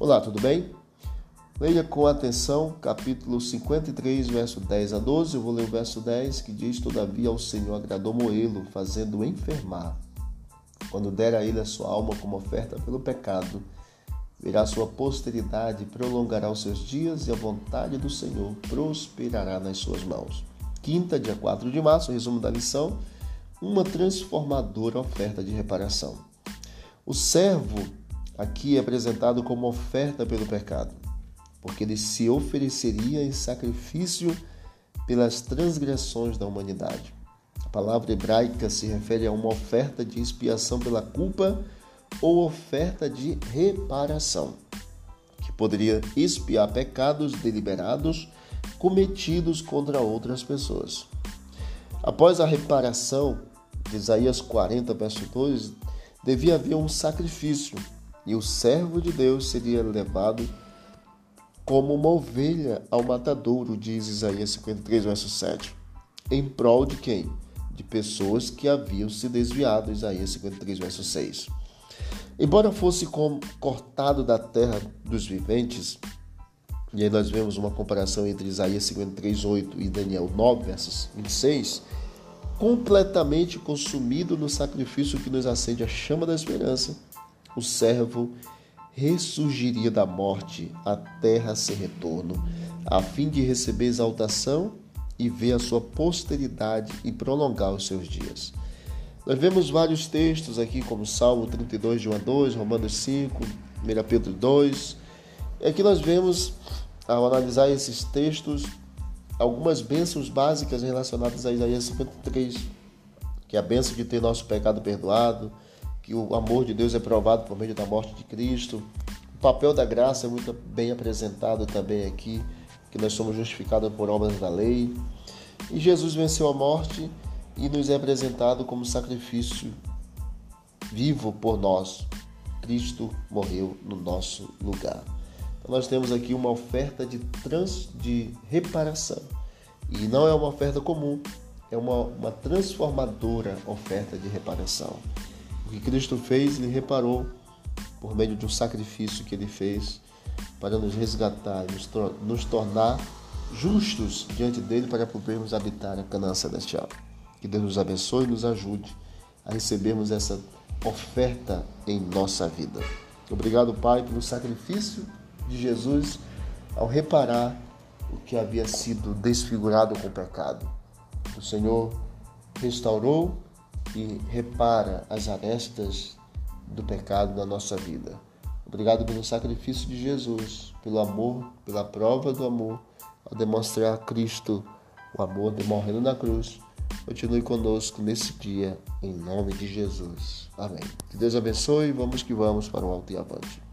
Olá, tudo bem? Leia com atenção capítulo 53, verso 10 a 12. Eu vou ler o verso 10 que diz: Todavia ao Senhor agradou Moelo, fazendo-o enfermar. Quando der a ele a sua alma como oferta pelo pecado, verá sua posteridade, prolongará os seus dias e a vontade do Senhor prosperará nas suas mãos. Quinta, dia 4 de março, resumo da lição: uma transformadora oferta de reparação. O servo aqui é apresentado como oferta pelo pecado, porque ele se ofereceria em sacrifício pelas transgressões da humanidade. A palavra hebraica se refere a uma oferta de expiação pela culpa ou oferta de reparação, que poderia expiar pecados deliberados cometidos contra outras pessoas. Após a reparação, de Isaías 40, verso 2, devia haver um sacrifício e o servo de Deus seria levado como uma ovelha ao matadouro, diz Isaías 53, verso 7. Em prol de quem? De pessoas que haviam se desviado, Isaías 53, verso 6. Embora fosse cortado da terra dos viventes, e aí nós vemos uma comparação entre Isaías 53, 8 e Daniel 9, versos 26, completamente consumido no sacrifício que nos acende a chama da esperança, o servo ressurgiria da morte à terra sem retorno, a fim de receber exaltação e ver a sua posteridade e prolongar os seus dias. Nós vemos vários textos aqui, como Salmo 32, de 1 a 2, Romanos 5, 1 Pedro 2. E aqui nós vemos, ao analisar esses textos, algumas bênçãos básicas relacionadas a Isaías 53, que é a bênção de ter nosso pecado perdoado, que o amor de Deus é provado por meio da morte de Cristo. O papel da graça é muito bem apresentado também aqui, que nós somos justificados por obras da lei. E Jesus venceu a morte e nos é apresentado como sacrifício vivo por nós. Cristo morreu no nosso lugar. Então nós temos aqui uma oferta de, trans, de reparação. E não é uma oferta comum, é uma, uma transformadora oferta de reparação. O que Cristo fez, ele reparou por meio de um sacrifício que ele fez para nos resgatar, nos, nos tornar justos diante dele para podermos habitar a Canaã celestial. Que Deus nos abençoe e nos ajude a recebermos essa oferta em nossa vida. Obrigado, Pai, pelo sacrifício de Jesus ao reparar o que havia sido desfigurado com o pecado. O Senhor restaurou e repara as arestas do pecado na nossa vida. Obrigado pelo sacrifício de Jesus, pelo amor, pela prova do amor, ao demonstrar a Cristo o amor de morrendo na cruz. Continue conosco nesse dia, em nome de Jesus. Amém. Que Deus abençoe e vamos que vamos para o alto e avante.